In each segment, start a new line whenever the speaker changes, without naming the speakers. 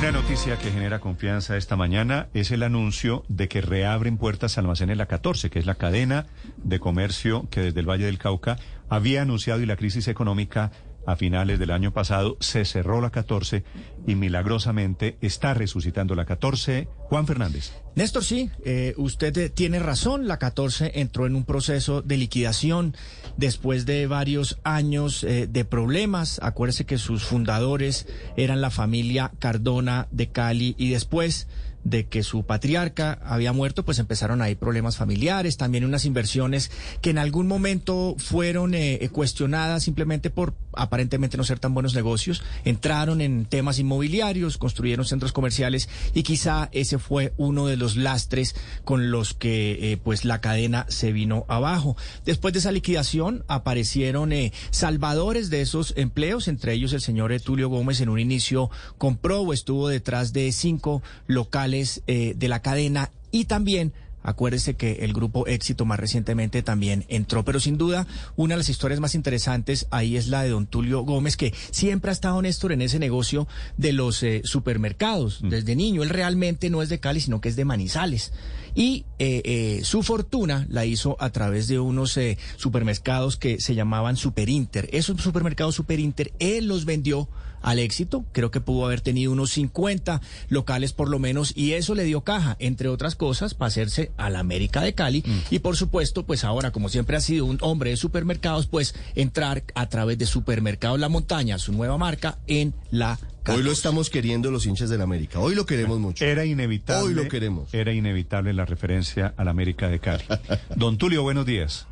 Una noticia que genera confianza esta mañana es el anuncio de que reabren puertas almacenes La 14, que es la cadena de comercio que desde el Valle del Cauca había anunciado y la crisis económica a finales del año pasado se cerró la 14 y milagrosamente está resucitando la 14. Juan Fernández.
Néstor, sí, eh, usted eh, tiene razón. La 14 entró en un proceso de liquidación después de varios años eh, de problemas. Acuérdese que sus fundadores eran la familia Cardona de Cali y después de que su patriarca había muerto, pues empezaron ahí problemas familiares, también unas inversiones que en algún momento fueron eh, cuestionadas simplemente por aparentemente no ser tan buenos negocios, entraron en temas inmobiliarios, construyeron centros comerciales y quizá ese fue uno de los lastres con los que eh, pues la cadena se vino abajo. Después de esa liquidación aparecieron salvadores de esos empleos, entre ellos el señor Tulio Gómez en un inicio compró o estuvo detrás de cinco locales eh, de la cadena y también Acuérdese que el grupo Éxito más recientemente también entró, pero sin duda una de las historias más interesantes ahí es la de don Tulio Gómez, que siempre ha estado Néstor en ese negocio de los eh, supermercados. Mm. Desde niño, él realmente no es de Cali, sino que es de Manizales. Y eh, su fortuna la hizo a través de unos supermercados que se llamaban Superinter. Esos supermercados Superinter, él los vendió al éxito. Creo que pudo haber tenido unos 50 locales por lo menos y eso le dio caja, entre otras cosas, para hacerse a la América de Cali. Mm. Y por supuesto, pues ahora, como siempre ha sido un hombre de supermercados, pues entrar a través de Supermercados La Montaña, su nueva marca, en la
Hoy lo estamos queriendo los hinchas del América. Hoy lo queremos mucho.
Era inevitable.
Hoy lo queremos.
Era inevitable la referencia a la América de Cali. Don Tulio, buenos días.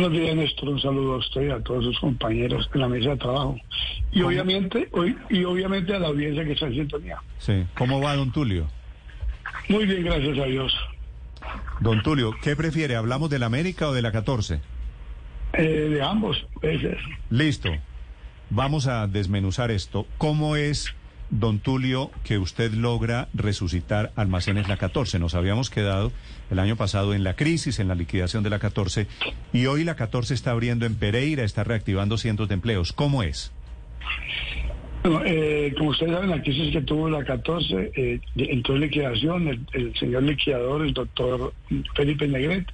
Buenos días, Néstor. Un saludo a usted y a todos sus compañeros en la mesa de trabajo. Y obviamente, hoy, y obviamente a la audiencia que está en sintonía.
Sí. ¿Cómo va, don Tulio?
Muy bien, gracias a Dios.
Don Tulio, ¿qué prefiere? ¿Hablamos de la América o de la 14?
Eh, de ambos, veces.
Listo. Vamos a desmenuzar esto. ¿Cómo es don Tulio, que usted logra resucitar Almacenes La 14. Nos habíamos quedado el año pasado en la crisis, en la liquidación de la 14, y hoy la 14 está abriendo en Pereira, está reactivando cientos de empleos. ¿Cómo es?
Bueno, eh, como ustedes saben, la crisis que tuvo la 14 eh, entró en liquidación. El, señor liquidador, el doctor Felipe Negret,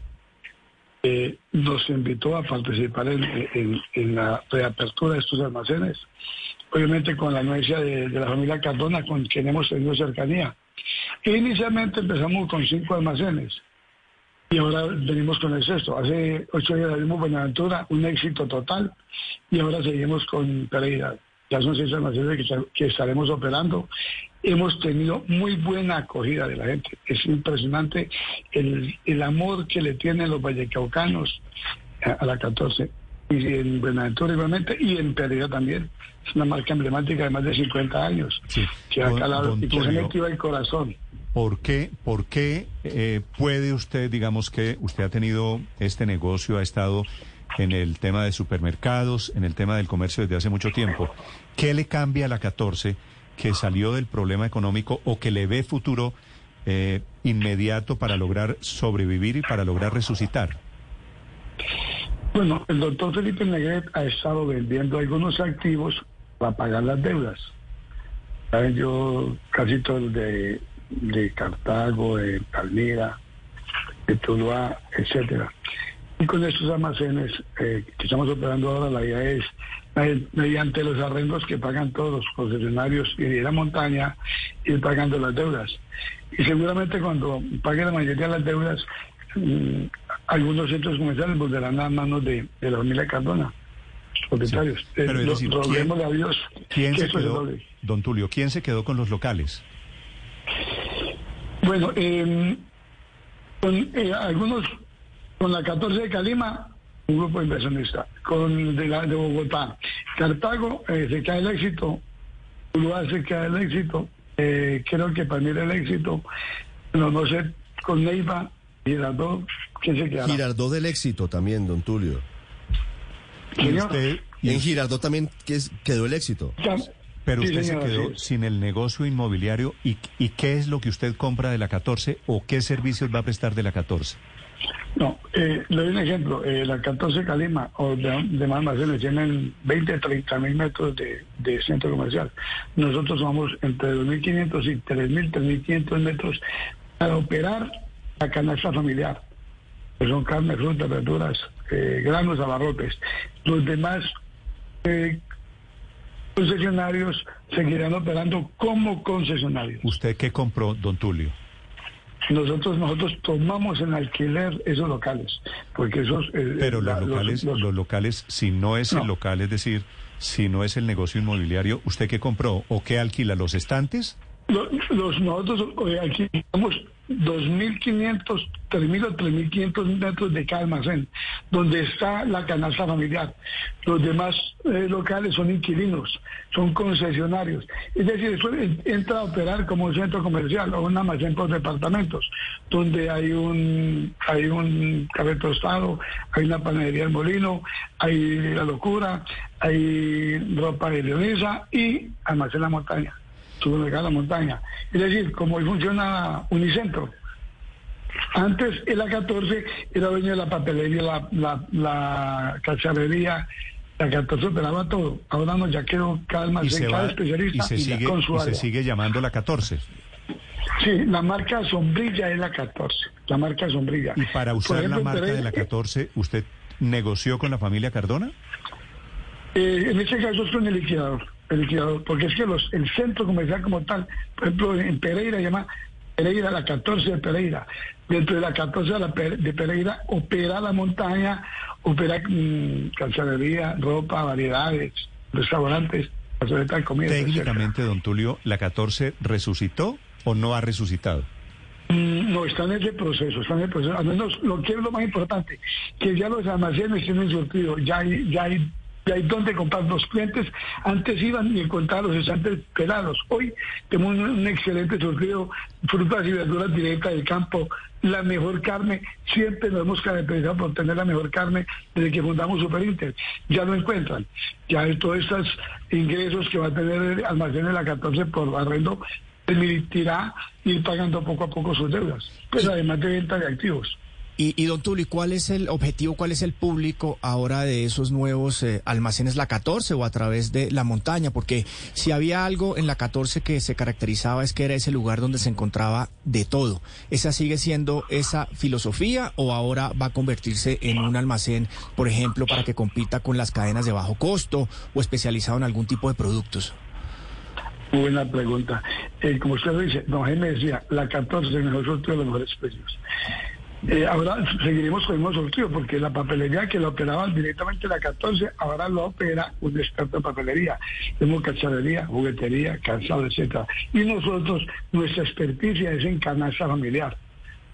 eh, nos invitó a participar en, en la reapertura de estos almacenes obviamente con la anuencia de, la familia Cardona, con quien hemos tenido cercanía. inicialmente empezamos con cinco almacenes y ahora venimos con el sexto. Hace ocho días abrimos Buenaventura, un éxito total, y ahora seguimos con Pereira. Ya son seis almacenes que, estaremos operando. Hemos tenido muy buena acogida de la gente. Es impresionante el, amor que le tienen los vallecaucanos a la 14 y en Buenaventura igualmente, y en Pereira también. Es una marca emblemática de más de 50 años, que ha calado y que se metido el corazón.
¿Por qué, por qué eh, puede usted, digamos que usted ha tenido este negocio, ha estado en el tema de supermercados, en el tema del comercio desde hace mucho tiempo? ¿Qué le cambia a la 14 que salió del problema económico o que le ve futuro eh, inmediato para lograr sobrevivir y para lograr resucitar?
Bueno, el doctor Felipe Negret ha estado vendiendo algunos activos para pagar las deudas. ¿Saben? Yo casi todo el de, de Cartago, de Palmira, de Tuluá, etcétera. Y con estos almacenes eh, que estamos operando ahora, la idea es, eh, mediante los arrendos que pagan todos los concesionarios y de la montaña, ir pagando las deudas. Y seguramente cuando pague la mayoría de las deudas, mm, algunos centros comerciales volverán a manos de, la familia Cardona. Propietarios.
Eh, pero
a Dios
¿quién se quedó, don Tulio, ¿quién se quedó con los locales?
Bueno, em, con eh, algunos, con la 14 de Calima, un grupo inversionista, con de, la, de Bogotá, Cartago, eh, se cae el éxito, Tuluá se queda el éxito. Eh, creo que para mí era el éxito. No, no sé, con Neiva, Girardot, ¿quién se quedará?
Girardot del éxito también, don Tulio.
Y usted, y
En Girardot también quedó el éxito.
Ya-
Pero
Sí,
usted
señor,
se quedó sin el negocio inmobiliario y, y qué es lo que usted compra de la 14 o qué servicios va a prestar de la 14.
No, eh, le doy un ejemplo. Eh, la 14 Calima o de, de más almacenes tienen 20, 30 mil metros de, de centro comercial. Nosotros somos entre 2.500 y 3.000, 3.500 metros para operar la canasta familiar. Que son carne, frutas, verduras, eh, granos, abarrotes. Los demás eh, concesionarios seguirán operando como concesionarios.
¿Usted qué compró, don Tulio?
Nosotros nosotros tomamos en alquiler esos locales, porque esos... eh,
Pero
la-
los locales,
los-
los locales, si no es el local, es decir, si no es el negocio inmobiliario, ¿usted qué compró o qué alquila? ¿Los estantes?
Los, los- nosotros eh, tenemos 2.500, 3.000 o 3.500 metros de cada almacén, donde está la canasta familiar. Los demás eh, locales son inquilinos, son concesionarios. Es decir, eso en- entra a operar como un centro comercial o un almacén por departamentos, donde hay un hay un café tostado, hay una panadería del molino, hay la locura, hay ropa de Leonesa y almacén la montaña supermercado La Montaña. Es decir, como hoy funciona Unicentro. Antes el A14 era dueño de la papelería, la, la, la cacharrería, la 14 operaba todo. Ahora no, ya quedó cada
Y
almacén, cada
va, y
especialista
se sigue,
con su
y se sigue llamando la 14.
Sí, la marca sombrilla es la 14, la marca sombrilla.
Y para usar
ejemplo,
la marca de la 14, ¿usted negoció con la familia Cardona?
Eh, en este caso es con el liquidador, el liquidador, porque es que los, el centro comercial como tal, por ejemplo, en Pereira llama Pereira la 14 de Pereira. Dentro de la 14 de, la Pe- de Pereira opera la montaña, opera mm, calzadería, ropa, variedades, restaurantes, de comida. etcétera.
Técnicamente, don Tulio, ¿la 14 resucitó o no ha resucitado?
Mm, No, está en ese proceso, está en el proceso. Al menos lo que es lo más importante, que ya los almacenes tienen surtido, ya hay, ya hay, ya hay donde comprar. Los clientes antes iban y encontraban los estantes pelados. Hoy tenemos un, excelente surtido, frutas y verduras directas del campo, la mejor carne. Siempre nos hemos caracterizado por tener la mejor carne desde que fundamos Superinter. Ya lo encuentran. Ya hay todos estos ingresos que va a tener el almacén de la 14 por arrendo permitirá ir pagando poco a poco sus deudas, pues además de venta de activos.
Y, y don Tulio, ¿cuál es el objetivo, cuál es el público ahora de esos nuevos eh, almacenes La 14 o a través de la montaña? Porque si había algo en La 14 que se caracterizaba es que era ese lugar donde se encontraba de todo. ¿Esa sigue siendo esa filosofía o ahora va a convertirse en un almacén, por ejemplo, para que compita con las cadenas de bajo costo o especializado en algún tipo de productos?
Buena pregunta. Eh, como usted lo dice, don Jaime decía, la 14 es sorteo de los mejores precios. Eh, ahora seguiremos con el mismo sorteo porque la papelería que lo operaba directamente la 14, ahora lo opera un experto en papelería. Tenemos cacharrería, juguetería, calzado, etcétera. Y nosotros, nuestra experticia es en canasta familiar.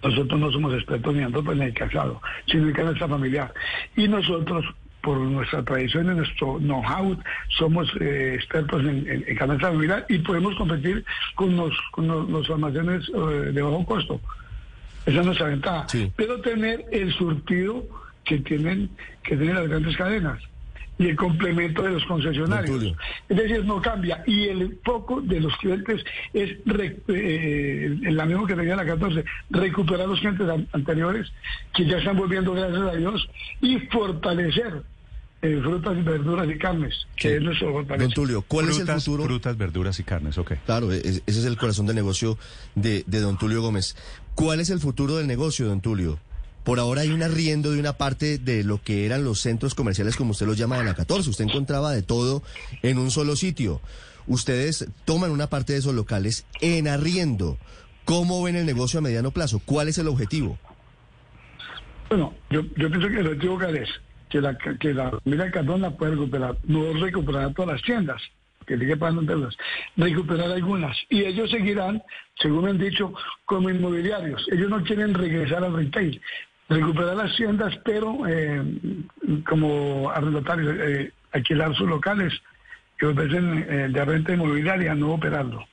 Nosotros no somos expertos ni en ropa ni en calzado, sino en canasta familiar. Y nosotros, por nuestra tradición y nuestro know-how, somos eh, expertos en canasta familiar y podemos competir con los, con los, los almacenes eh, de bajo costo. Esa es nuestra ventaja.
Sí.
Pero tener el surtido que tienen, que tienen las grandes cadenas y el complemento de los concesionarios. Es decir, no cambia. Y el foco de los clientes es, eh, el mismo que tenía la 14, recuperar los clientes an- anteriores que ya están volviendo, gracias a Dios, y fortalecer eh, frutas, verduras y carnes, que
Sí.
es nuestro
Don
fortalecimiento.
Tulio, ¿cuál es el futuro?
frutas, verduras y carnes, ok.
Claro, e- ese es el corazón de negocio de, de don Tulio Gómez. ¿Cuál es el futuro del negocio, don Tulio? Por ahora hay un arriendo de una parte de lo que eran los centros comerciales, como usted los llama, de la 14. Usted encontraba de todo en un solo sitio. Ustedes toman una parte de esos locales en arriendo. ¿Cómo ven el negocio a mediano plazo? ¿Cuál es el objetivo?
Bueno, yo, yo pienso que el objetivo que es que la, que la familia Cardona pueda recuperar, no recuperar todas las tiendas, que sigue pagando recuperar algunas. Y ellos seguirán, según me han dicho, como inmobiliarios. Ellos no quieren regresar al retail, recuperar las tiendas, pero eh, como arrendatarios, eh, alquilar sus locales y ofrecen eh, de renta inmobiliaria no operarlo.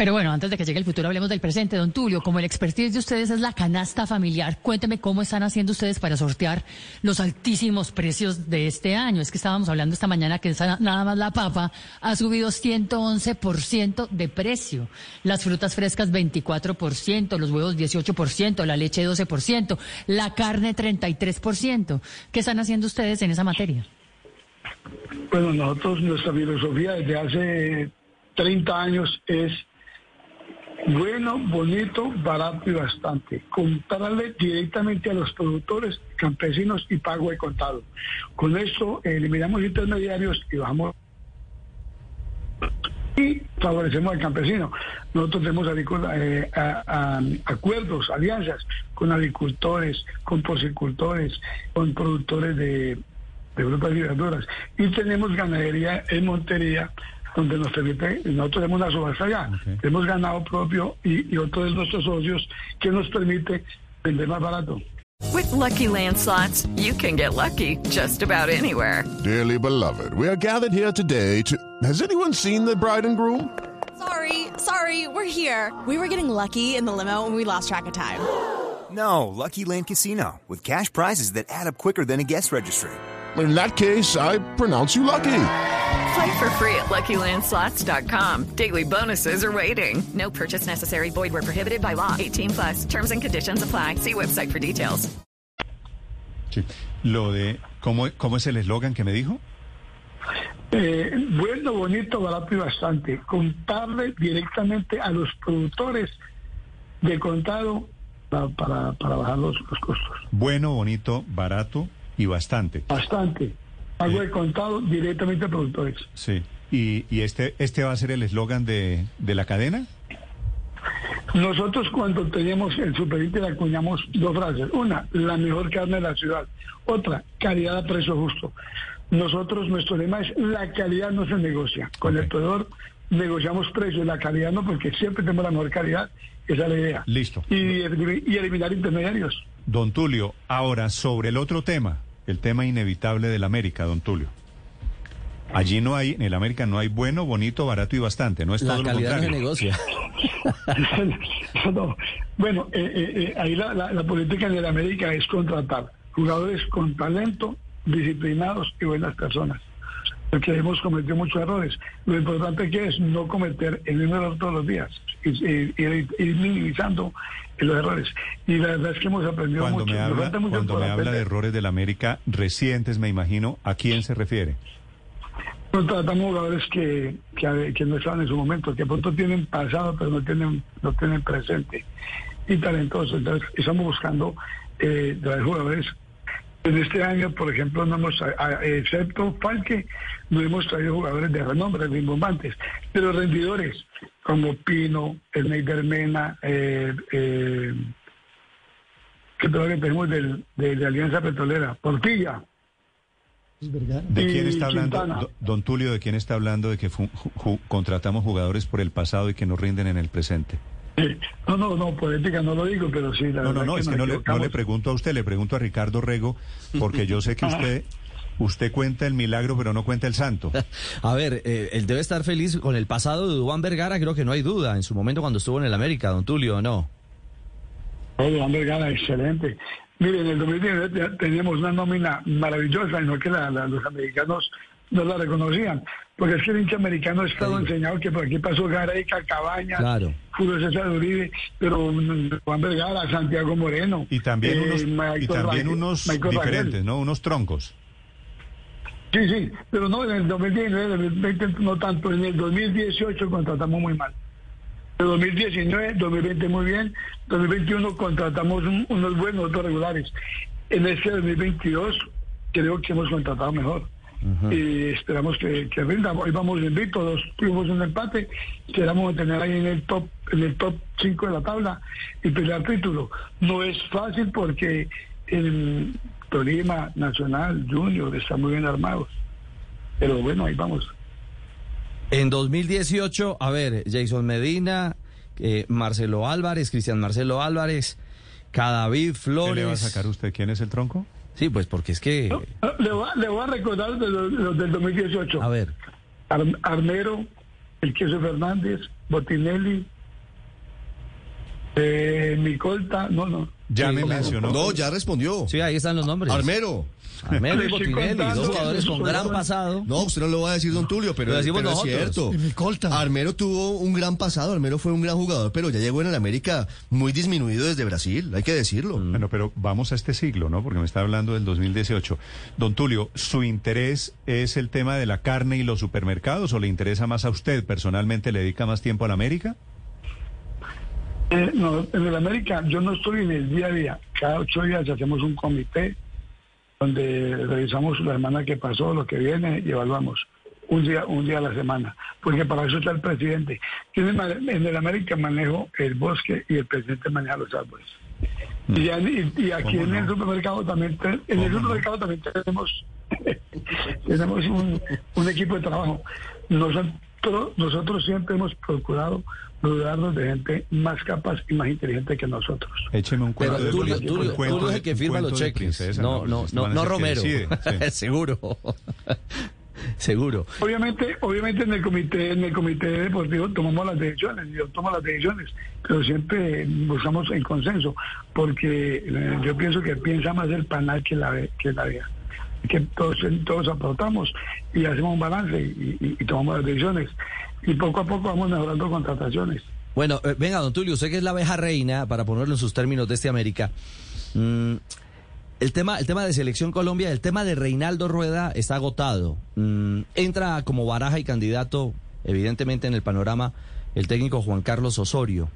Pero bueno, antes de que llegue el futuro, hablemos del presente. Don Tulio, como el expertise de ustedes es la canasta familiar, cuénteme cómo están haciendo ustedes para sortear los altísimos precios de este año. Es que estábamos hablando esta mañana que nada más la papa ha subido 111% de precio. Las frutas frescas 24%, los huevos 18%, la leche 12%, la carne 33%. ¿Qué están haciendo ustedes en esa materia?
Bueno, nosotros, nuestra filosofía desde hace 30 años es bueno, bonito, barato y bastante. Comprarle directamente a los productores, campesinos y pago de contado. Con esto eh, eliminamos intermediarios y bajamos y favorecemos al campesino. Nosotros tenemos eh, acuerdos, alianzas con agricultores, con porcicultores, con productores de, de frutas y verduras. Y tenemos ganadería en Montería, donde nos permite, nosotros tenemos una subasta allá,
Ok.
tenemos ganado propio y, y otro de nuestros socios que nos permite vender más barato.
With Lucky Land slots, you can get lucky just about anywhere.
Dearly beloved, we are gathered here today to. Has anyone seen the bride and groom?
Sorry, sorry, we're here. We were getting lucky in the limo and we lost track of time.
No, Lucky Land Casino, with cash prizes that add up quicker than a guest registry.
In that case, I pronounce you lucky.
Play for free at LuckyLandSlots.com. Daily bonuses are waiting. No purchase necessary. Void where prohibited by law. 18 plus. Terms and conditions apply. See website for details.
Sí. Lo de, ¿cómo, cómo es el eslogan que me dijo?
Eh, bueno, bonito, barato y bastante. Comprarle directamente a los productores de contado para, para, para bajar los, los costos.
Bueno, bonito, barato y bastante.
Bastante. Pago de contado directamente a productores.
Sí. ¿Y, y este, este va a ser el eslogan de, de la cadena?
Nosotros cuando teníamos el Super acuñamos dos frases. Una, la mejor carne de la ciudad. Otra, calidad a precio justo. Nosotros, nuestro lema es la calidad no se negocia. Con el proveedor negociamos precios, la calidad no, porque siempre tenemos la mejor calidad. Esa es la idea.
Listo.
Y, y eliminar intermediarios.
Don Tulio, ahora sobre el otro tema, el tema inevitable del América, don Tulio. Allí no hay, en el América no hay bueno, bonito, barato y bastante, no es
La
todo lo
calidad no se
contrario.
negocia.
No, Bueno, eh, eh, eh, ahí la, la- la política en el América es contratar jugadores con talento, disciplinados y buenas personas. Porque hemos cometido muchos errores. Lo importante que es no cometer el mismo error todos los días y, y- y- ir minimizando los errores. Y la verdad es que hemos aprendido
Cuando
mucho.
me habla,
falta mucho
cuando me habla de errores del América recientes, me imagino, ¿a quién se refiere?
Nos tratamos jugadores que, que, que no estaban en su momento, que pronto tienen pasado, pero no tienen, no tienen presente. Y talentosos. Entonces, estamos buscando eh, traer jugadores. En este año, por ejemplo, no hemos, excepto Falque, no hemos traído jugadores de renombre, rimbombantes, pero rendidores como Pino, el Neider Mena, eh, eh, que todavía tenemos del, de, de Alianza Petrolera, Portilla.
¿De quién está hablando,
Quintana.
don Tulio, de quién está hablando de que fu- ju- ju- contratamos jugadores por el pasado y que nos rinden en el presente?
No, no, no, política no lo digo, pero sí, la
No, no,
verdad
no, es que no le, no le pregunto a usted, le pregunto a Ricardo Rego, porque yo sé que usted, usted cuenta el milagro, pero no cuenta el santo.
A ver, eh, él debe estar feliz con el pasado de Dubán Vergara, creo que no hay duda, en su momento cuando estuvo en el América, don Tulio, ¿o no?
Oye, Juan Vergara, excelente. Miren, en el 2019 ya teníamos una nómina maravillosa, y no que la- la- los americanos no la reconocían, porque es que el hincha americano ha estado enseñado que por aquí pasó Gareca, Cabañas,
Claro.
Julio César Uribe, pero Juan Vergara, Santiago Moreno.
Y también
eh,
unos, y también unos
Michael
diferentes, ¿no? Unos troncos.
Sí, sí, pero no, en el 2019, 2020 no tanto, en el 2018 contratamos muy mal. En 2019, 2020 muy bien, 2021 contratamos un- unos buenos, otros regulares. En este 2022 creo que hemos contratado mejor. Y esperamos que, que rinda. Hoy vamos invictos, dos triunfos un empate. Esperamos tener ahí en el top en el top 5 de la tabla y pelear título. No es fácil porque el Tolima, Nacional, Junior están muy bien armados. Pero bueno, ahí vamos.
En 2018, a ver, Jason Medina, eh, Marcelo Álvarez, Cristian Marcelo Álvarez, Cadavid
¿Qué le va a
Flores.
sacar usted? ¿Quién es el tronco?
Sí, pues porque es que...
Le voy, a- le voy a recordar los del 2018.
A ver.
Ar- Armero, el Queso Fernández, Botinelli, eh, Micolta, no, no.
Ya
Sí,
me
claro.
mencionó.
No, ya respondió.
Sí, ahí están los nombres.
Armero.
Armero y Botinelli, dos jugadores con gran pasado.
No, usted no lo va a decir, don Tulio, pero,
Lo decimos
pero es cierto. Armero tuvo un gran pasado, Armero fue un gran jugador, pero ya llegó en el América muy disminuido desde Brasil, hay que decirlo.
Bueno, pero vamos a este siglo, ¿no? Porque me está hablando del 2018. Don Tulio, ¿su interés es el tema de la carne y los supermercados o le interesa más a usted? ¿Personalmente le dedica más tiempo a la América?
Eh, no, en el América yo no estoy en el día a día. Cada ocho días hacemos un comité donde revisamos la semana que pasó, lo que viene y evaluamos un día, un día a la semana. Porque para eso está el presidente. Yo en el, América manejo el bosque y el presidente maneja los árboles. Y, ya- y- y aquí
¿Cómo
en el supermercado también en el supermercado también tenemos tenemos un, un equipo de trabajo. Nosotros, nosotros siempre hemos procurado rodearnos de gente más capaz y más inteligente que nosotros.
Écheme un
Pero
cuento de
Tulio,
un
Tulio,
cuento
Tulio es el que firma los cheques.
princesa,
No, no, no, no Romero.
decide, sí.
Seguro. Seguro.
Obviamente, obviamente en el comité, en el comité deportivo tomamos las decisiones, yo tomo las decisiones, pero siempre buscamos el consenso, porque eh, yo pienso que piensa más el panal que la ve- que la vea. Que todos, todos aportamos y hacemos un balance y, y- y tomamos las decisiones. Y poco a poco vamos mejorando contrataciones.
Bueno, eh, venga, don Tulio, usted que es la abeja reina, para ponerlo en sus términos de este América. mm, el tema, el tema de Selección Colombia, el tema de Reinaldo Rueda está agotado. Mm, entra como baraja y candidato, evidentemente, en el panorama, el técnico Juan Carlos Osorio.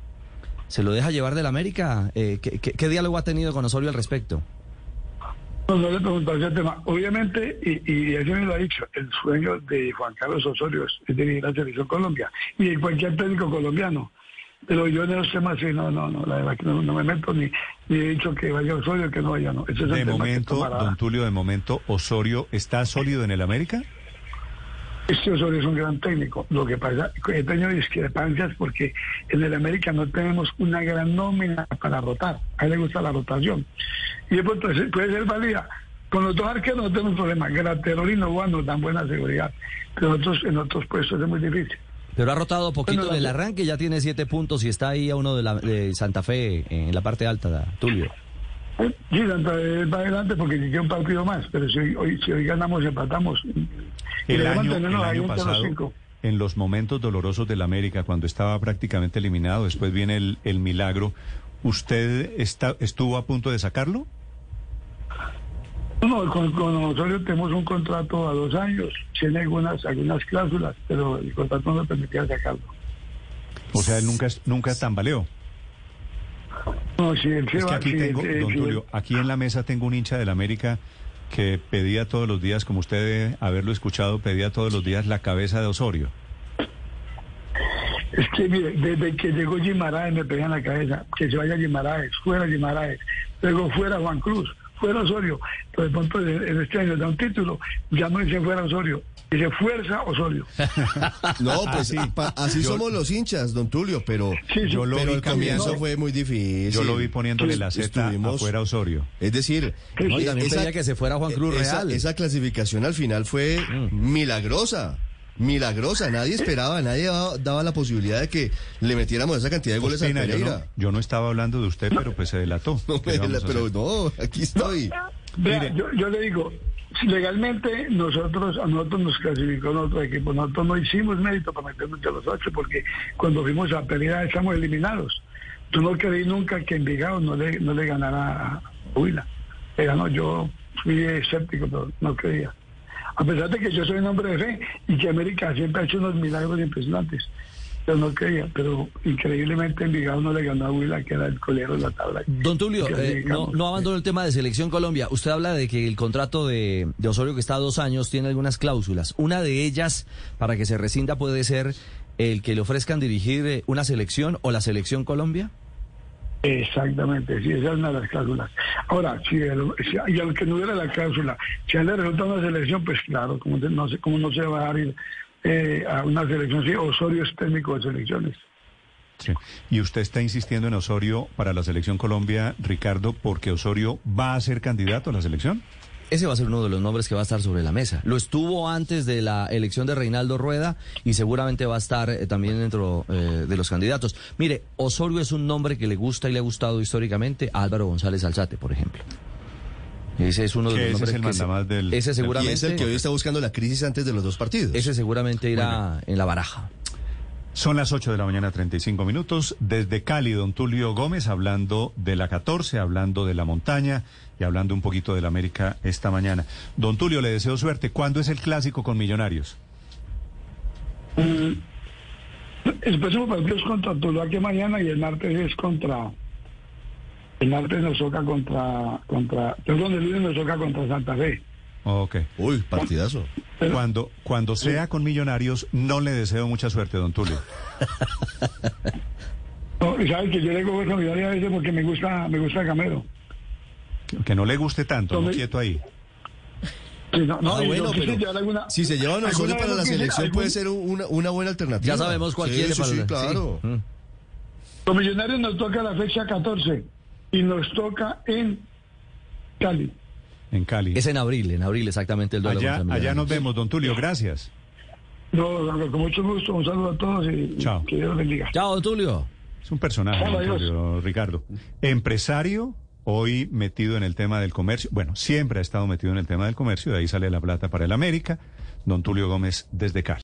¿Se lo deja llevar del América? Eh, ¿qué, qué- qué diálogo ha tenido con Osorio al respecto?
No, no le preguntaba ese tema. Obviamente, y, y eso me lo ha dicho, el sueño de Juan Carlos Osorio es, dirigir la selección Colombia y de cualquier técnico colombiano. Pero yo en esos temas sí, no, no, no, la verdad que no, no me meto ni, ni he dicho que vaya Osorio que no vaya, no. Ese es el
De
tema
momento, don Tulio, de momento, ¿Osorio está sólido en el América?
Este Osorio es un gran técnico. Lo que pasa, he tenido discrepancias porque en el América no tenemos una gran nómina para rotar. A él le gusta la rotación. Y después puede ser, válida. Con los dos arqueros no tenemos problema. Graterol y Novoa nos dan buena seguridad. Pero nosotros, en otros puestos es muy difícil.
Pero ha rotado poquito
Bueno,
en el
la-
arranque, ya tiene siete puntos y está ahí a uno de, la, de Santa Fe en la parte alta, Tulio.
Sí, Fe va adelante porque ni un partido más. Pero si hoy, si hoy ganamos y empatamos. y
El
debemos
año, el año
los
pasado, en los momentos dolorosos del América, cuando estaba prácticamente eliminado, después viene el, el milagro, ¿usted está, estuvo a punto de sacarlo?
No, con, con Osorio tenemos un contrato a dos años, tiene algunas algunas cláusulas, pero el contrato no me permitía sacarlo.
O sea, él nunca, nunca tambaleó.
No, si él se
Es que
va,
aquí
si
tengo,
él-
don
si
Tulio, aquí en la mesa tengo un hincha del América que pedía todos los días, como usted debe haberlo escuchado, pedía todos los días la cabeza de Osorio.
Es que mire, desde que llegó Guimaraes me pegan la cabeza, que se vaya Guimaraes, fuera Guimaraes, luego fuera Juan Cruz, fuera Osorio, pero de pronto en este año da un título, ya no dice fuera Osorio, dice fuerza Osorio.
No, pues
Sí.
pa- así
Yo-
somos los hinchas, don Tulio, pero,
Sí, sí.
Yo lo
pero
vi
el comienzo fue muy difícil.
Yo lo vi poniéndole la Z afuera a Osorio.
Es decir,
No, y también
esa-
pedía que se fuera Juan Cruz
esa,
Real.
esa clasificación al final fue milagrosa. Milagrosa, nadie esperaba, nadie daba, daba la posibilidad de que le metiéramos esa cantidad de goles a
Ospina, yo, no,
Pereira.
yo no estaba hablando de usted, pero pues se delató.
No,
¿Qué vamos a
pero no, aquí estoy.
Vea,
Mire.
yo, yo le digo, legalmente nosotros, a nosotros nos clasificó en otro equipo, nosotros no hicimos mérito para meternos entre los ocho, porque cuando fuimos a Pereira estamos eliminados. Yo no creí nunca que Envigado no le, no le ganara a Huila. Le ganó, yo fui escéptico, pero no creía. A pesar de que yo soy un hombre de fe y que América siempre ha hecho unos milagros impresionantes. Yo no creía, pero increíblemente Envigado no le ganó a Huila, que era el colero de la tabla.
Don Tulio,
Que
eh, no, no abandono el tema de Selección Colombia. Usted habla de que el contrato de, de Osorio, que está a dos años, tiene algunas cláusulas. Una de ellas, para que se rescinda, puede ser el que le ofrezcan dirigir eh, una selección o la Selección Colombia.
Exactamente, sí, esa es una de las cláusulas. Ahora, si, el- si- y aunque no hubiera la cláusula, si a él le resulta una selección, pues claro, como no sé cómo no se va a ir eh, a una selección, sí, Osorio es técnico de selecciones.
Sí. Y usted está insistiendo en Osorio para la selección Colombia, Ricardo, porque Osorio va a ser candidato a la selección.
Ese va a ser uno de los nombres que va a estar sobre la mesa. Lo estuvo antes de la elección de Reinaldo Rueda y seguramente va a estar eh, también dentro eh, de los candidatos. Mire, Osorio es un nombre que le gusta y le ha gustado históricamente a Álvaro González Alzate, por ejemplo. Ese es uno de
Que
los
ese es
nombres
el
que se-
mandamás del-
Ese
Y
seguramente.
es el que hoy está buscando la crisis antes de los dos partidos.
Ese seguramente irá en la baraja.
Son las 8 de la mañana, 35 minutos. Desde Cali, don Tulio Gómez, hablando de la 14, hablando de la montaña y hablando un poquito de la América esta mañana. Don Tulio, le deseo suerte. ¿Cuándo es el clásico con Millonarios?
El próximo partido es contra Tuluá que mañana y el martes es contra. El martes nos toca contra. contra perdón, el lunes nos toca contra Santa Fe.
Ok.
Uy, partidazo.
Cuando, cuando sea con Millonarios, no le deseo mucha suerte, don Tulio.
No, y sabes que yo le cojo esa millonaria a veces porque me gusta, me gusta Camero.
Que no le guste tanto, no
Tome-
quieto ahí.
Sí, no, no,
Ah, bueno, pero
alguna-
si se llevan a
alguna
para la selección
algún-
puede ser una, una buena alternativa.
Ya sabemos cuál
Sí,
quiere
sí,
para
sí,
el-
claro.
sí. Mm.
Los millonarios nos toca la fecha 14 y nos toca en Cali.
En Cali.
Es en abril, en abril exactamente el duelo
Allá, allá nos vemos, don Tulio. Gracias.
No, con mucho gusto, un saludo a todos y
Chao.
que Dios los bendiga.
Chao, Tulio.
Es un personaje,
Hola,
don. Tulio, Ricardo. Empresario, hoy metido en el tema del comercio. Bueno, siempre ha estado metido en el tema del comercio, de ahí sale la plata para el América. Don Tulio Gómez desde Cali.